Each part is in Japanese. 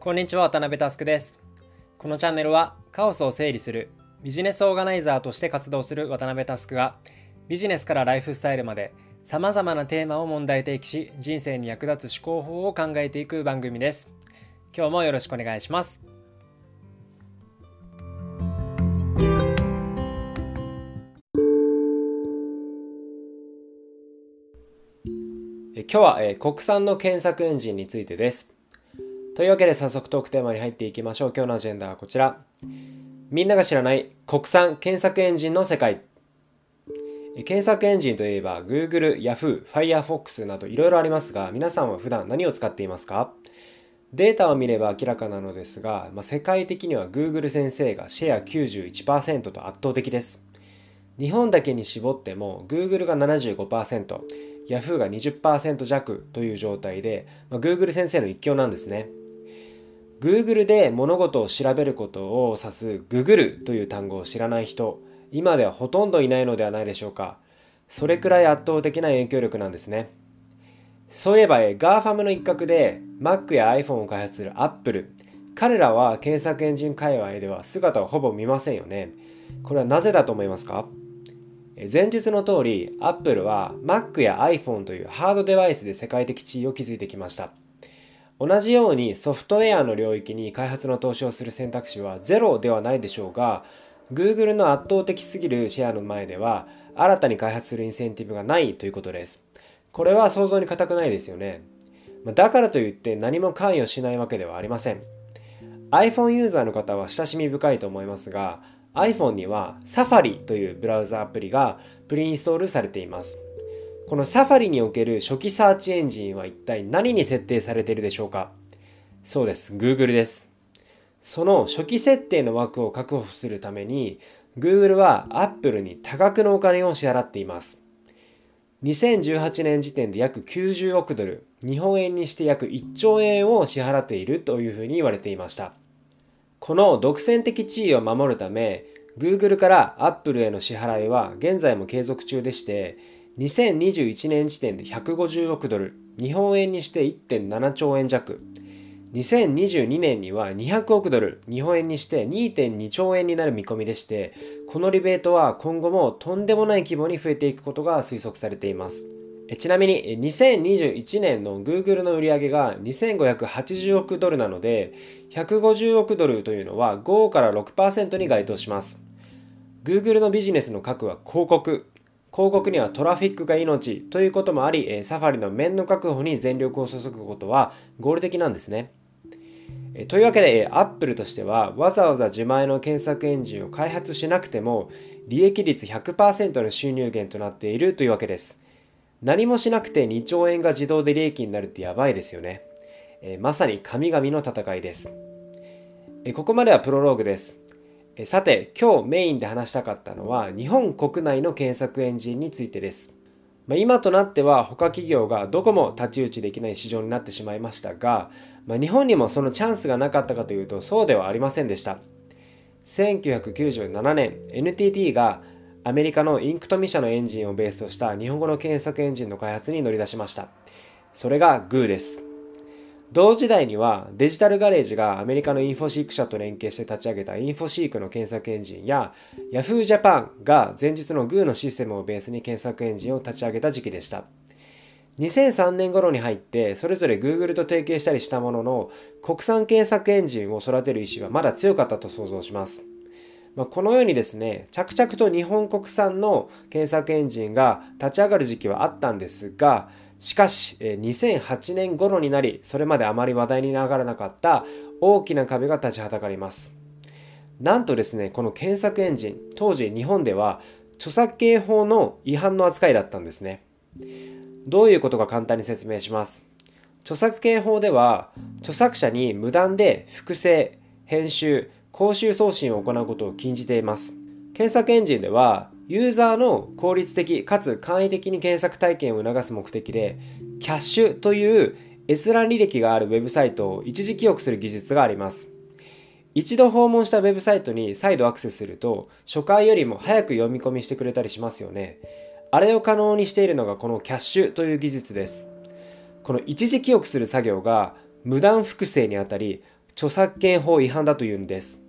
こんにちは渡辺佑です。このチャンネルはカオスを整理するビジネスオーガナイザーとして活動する渡辺佑がビジネスからライフスタイルまでさまざまなテーマを問題提起し人生に役立つ思考法を考えていく番組です。今日もよろしくお願いします。今日は、え国産の検索エンジンについてです。というわけで早速トークテーマに入っていきましょう。今日のアジェンダはこちら。みんなが知らない国産検索エンジンの世界。検索エンジンといえば Google、Yahoo、Firefox などいろいろありますが皆さんは普段何を使っていますか？データを見れば明らかなのですが、まあ、世界的には Google 先生がシェア91%と圧倒的です。日本だけに絞っても Google が75%、Yahoo が20%弱という状態で、まあ、Google 先生の一強なんですね。Google で物事を調べることを指す Google という単語を知らない人、今ではほとんどいないのではないでしょうか。それくらい圧倒的な影響力なんですね。そういえば、GAFAM の一角で Mac や iPhone を開発する Apple。彼らは検索エンジン界隈では姿をほぼ見ませんよね。これはなぜだと思いますか？前述の通り Apple は Mac や iPhone というハードデバイスで世界的地位を築いてきました同じようにソフトウェアの領域に開発の投資をする選択肢はゼロではないでしょうが Google の圧倒的すぎるシェアの前では新たに開発するインセンティブがないということです。これは想像に難くないですよね。だからといって何も関与しないわけではありません。iPhone ユーザーの方は親しみ深いと思いますが iPhone には Safari というブラウザアプリがプリインストールされています。この Safari における初期サーチエンジンは一体何に設定されているでしょうか？そうです。Google です。その初期設定の枠を確保するために Google は Apple に多額のお金を支払っています。2018年時点で約90億ドル、日本円にして約1兆円を支払っているというふうに言われていました。この独占的地位を守るため Google から Apple への支払いは現在も継続中でして2021年時点で150億ドル日本円にして1.7兆円弱。2022年には200億ドル日本円にして2.2兆円になる見込みでしてこのリベートは今後もとんでもない規模に増えていくことが推測されています。ちなみに2021年の Google の売上が2580億ドルなので150億ドルというのは5から6%に該当します。Google のビジネスの核は広告。広告にはトラフィックが命ということもありサファリの面の確保に全力を注ぐことは合理的なんですねというわけで Apple としてはわざわざ自前の検索エンジンを開発しなくても利益率100%の収入源となっているというわけです何もしなくて2兆円が自動で利益になるってやばいですよね。まさに神々の戦いです、ここまではプロローグです。さて、今日メインで話したかったのは日本国内の検索エンジンについてです。ま、今となっては他企業がどこも太刀打ちできない市場になってしまいましたが、ま、日本にもそのチャンスがなかったかというとそうではありませんでした。1997年 NTT がアメリカのインクトミ社のエンジンをベースとした日本語の検索エンジンの開発に乗り出しました。それが GO です。同時代にはデジタルガレージがアメリカのインフォシーク社と連携して立ち上げたインフォシークの検索エンジンや Yahoo Japan が前日の GO のシステムをベースに検索エンジンを立ち上げた時期でした。2003年頃に入ってそれぞれ Google と提携したりしたものの国産検索エンジンを育てる意思はまだ強かったと想像します。まあ、このようにですね、着々と日本国産の検索エンジンが立ち上がる時期はあったんですが、しかし、2008年頃になり、それまであまり話題に上がらなかった大きな壁が立ちはだかります。なんとですね、この検索エンジン、当時日本では著作権法の違反の扱いだったんですね。どういうことか簡単に説明します。著作権法では、著作者に無断で複製、編集、公衆送信を行うことを禁じています。検索エンジンでは、ユーザーの効率的かつ簡易的に検索体験を促す目的で、キャッシュという閲覧履歴があるウェブサイトを一時記憶する技術があります。一度訪問したウェブサイトに再度アクセスすると、初回よりも早く読み込みしてくれたりしますよね。あれを可能にしているのがこのキャッシュという技術です。この一時記憶する作業が無断複製にあたり、著作権法違反だというんです。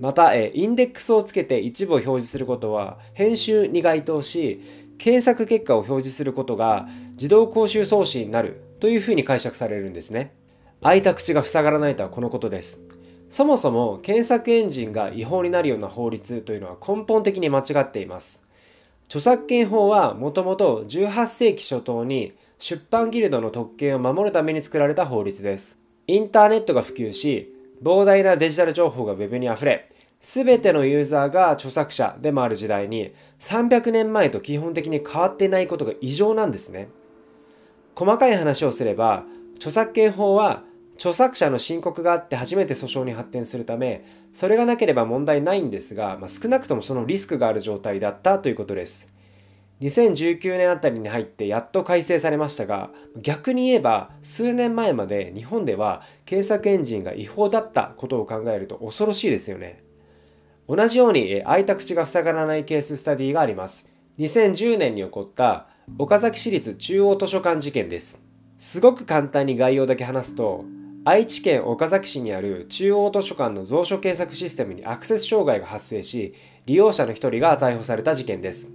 また、えインデックスをつけて一部を表示することは編集に該当し検索結果を表示することが自動公衆送信になるというふうに解釈されるんですね。開いた口が塞がらないとはこのことです。そもそも検索エンジンが違法になるような法律というのは根本的に間違っています。著作権法はもともと18世紀初頭に出版ギルドの特権を守るために作られた法律です。インターネットが普及し、膨大なデジタル情報が Web に溢れ、すべてのユーザーが著作者でもある時代に300年前と基本的に変わっていないことが異常なんですね。細かい話をすれば、著作権法は著作者の申告があって初めて訴訟に発展するため、それがなければ問題ないんですが、まあ、少なくともそのリスクがある状態だったということです。2019年あたりに入ってやっと改正されましたが、逆に言えば数年前まで日本では検索エンジンが違法だったことを考えると恐ろしいですよね。同じように開いた口が塞がらないケーススタディがあります。2010年に起こった岡崎市立中央図書館事件です。すごく簡単に概要だけ話すと、愛知県岡崎市にある中央図書館の蔵書検索システムにアクセス障害が発生し、利用者の一人が逮捕された事件です。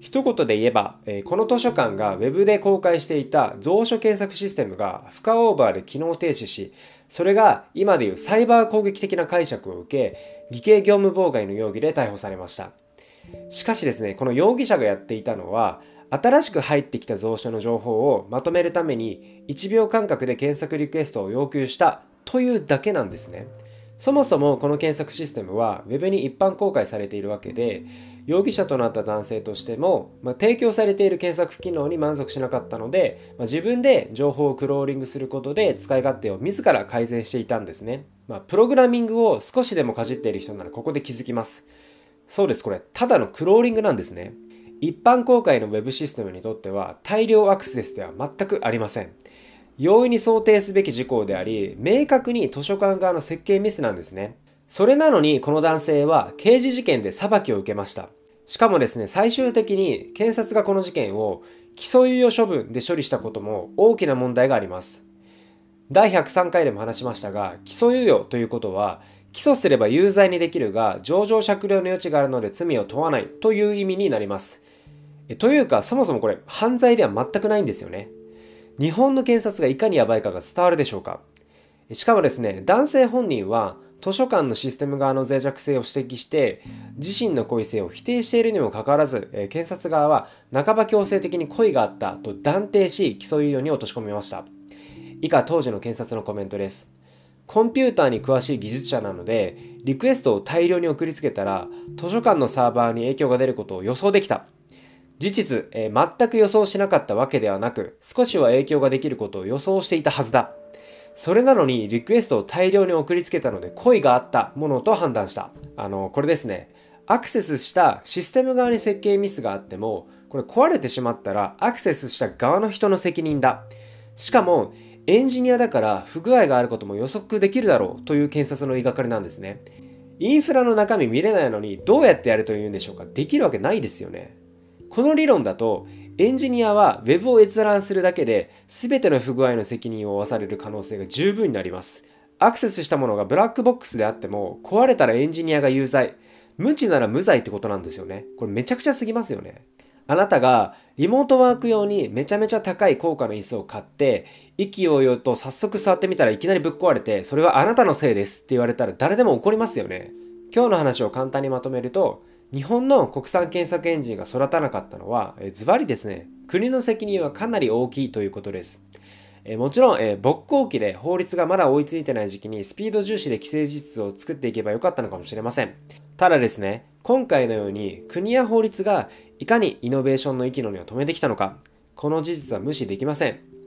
一言で言えば、この図書館が Web で公開していた蔵書検索システムが負荷オーバーで機能停止し、それが今でいうサイバー攻撃的な解釈を受け、偽計業務妨害の容疑で逮捕されました。しかしですね、この容疑者がやっていたのは、新しく入ってきた蔵書の情報をまとめるために1秒間隔で検索リクエストを要求したというだけなんですね。そもそもこの検索システムは Web に一般公開されているわけで容疑者となった男性としても、まあ、提供されている検索機能に満足しなかったので、まあ、自分で情報をクローリングすることで使い勝手を自ら改善していたんですね。まあ、プログラミングを少しでもかじっている人ならここで気づきます。そうです、これただのクローリングなんですね。一般公開の Web システムにとっては大量アクセスでは全くありません。容易に想定すべき事項であり、明確に図書館側の設計ミスなんですね。それなのにこの男性は刑事事件で裁きを受けました。しかもですね、最終的に検察がこの事件を起訴猶予処分で処理したことも大きな問題があります。第103回でも話しましたが、起訴猶予ということは、起訴すれば有罪にできるが、情状酌量の余地があるので罪を問わないという意味になります。というか、そもそもこれ、犯罪では全くないんですよね。日本の検察がいかにやばいかが伝わるでしょうか。しかもですね、男性本人は、図書館のシステム側の脆弱性を指摘して、自身の故意性を否定しているにもかかわらず、検察側は半ば強制的に故意があったと断定し、起訴猶予に落とし込みました。以下、当時の検察のコメントです。コンピューターに詳しい技術者なので、リクエストを大量に送りつけたら、図書館のサーバーに影響が出ることを予想できた。事実、えー、全く予想しなかったわけではなく、少しは影響ができることを予想していたはずだ。それなのにリクエストを大量に送りつけたので恋があったものと判断した。あの、これですね。アクセスしたシステム側に設計ミスがあっても、これ壊れてしまったらアクセスした側の人の責任だ。しかも、エンジニアだから不具合があることも予測できるだろうという検察の言いがかりなんですね。インフラの中身見れないのにどうやってやるというんでしょうかできるわけないですよね。この理論だとエンジニアは Web を閲覧するだけで全ての不具合の責任を負わされる可能性が十分になります。アクセスしたものがブラックボックスであっても壊れたらエンジニアが有罪。無知なら無罪ってことなんですよね。これめちゃくちゃすぎますよね。あなたがリモートワーク用にめちゃめちゃ高い高価な椅子を買って意気揚々と早速座ってみたらいきなりぶっ壊れてそれはあなたのせいですって言われたら誰でも怒りますよね。今日の話を簡単にまとめると日本の国産検索エンジンが育たなかったのは、ズバリですね、国の責任はかなり大きいということです。えもちろん、え勃興期で法律がまだ追いついてない時期にスピード重視で既成事実を作っていけばよかったのかもしれません。ただですね、今回のように国や法律がいかにイノベーションの息の根を止めてきたのか、この事実は無視できません。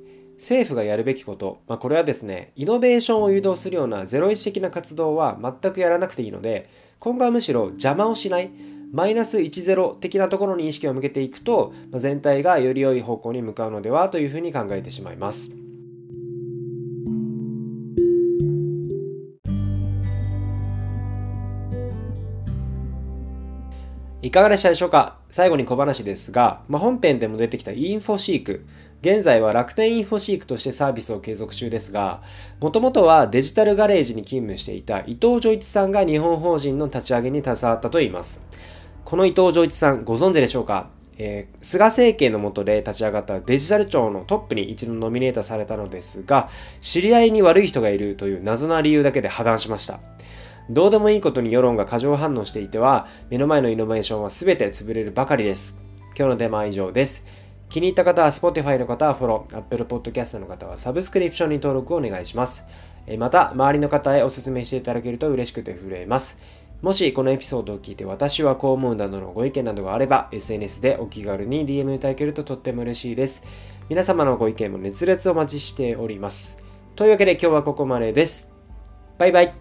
政府がやるべきこと、まあ、これはですね、イノベーションを誘導するようなゼロ一的な活動は全くやらなくていいので、今後はむしろ邪魔をしない、マイナス10的なところに意識を向けていくと、まあ、全体がより良い方向に向かうのではというふうに考えてしまいます。いかがでしたでしょうか？最後に小話ですが、まあ、本編でも出てきたインフォシーク。現在は楽天インフォシークとしてサービスを継続中ですが、もともとはデジタルガレージに勤務していた伊藤浄一さんが日本法人の立ち上げに携わったといいます。この伊藤浄一さんご存知でしょうか？えー、菅政権の下で立ち上がったデジタル庁のトップに一度ノミネートされたのですが、知り合いに悪い人がいるという謎な理由だけで破談しました。どうでもいいことに世論が過剰反応していては、目の前のイノベーションは全て潰れるばかりです。今日のテーマは以上です。気に入った方は Spotify の方はフォロー、Apple Podcast の方はサブスクリプションに登録をお願いします。また、周りの方へお勧めしていただけると嬉しくて震えます。もしこのエピソードを聞いて私はこう思うなどのご意見などがあれば SNS でお気軽に DM いただけるととっても嬉しいです。皆様のご意見も熱烈お待ちしております。というわけで今日はここまでです。バイバイ。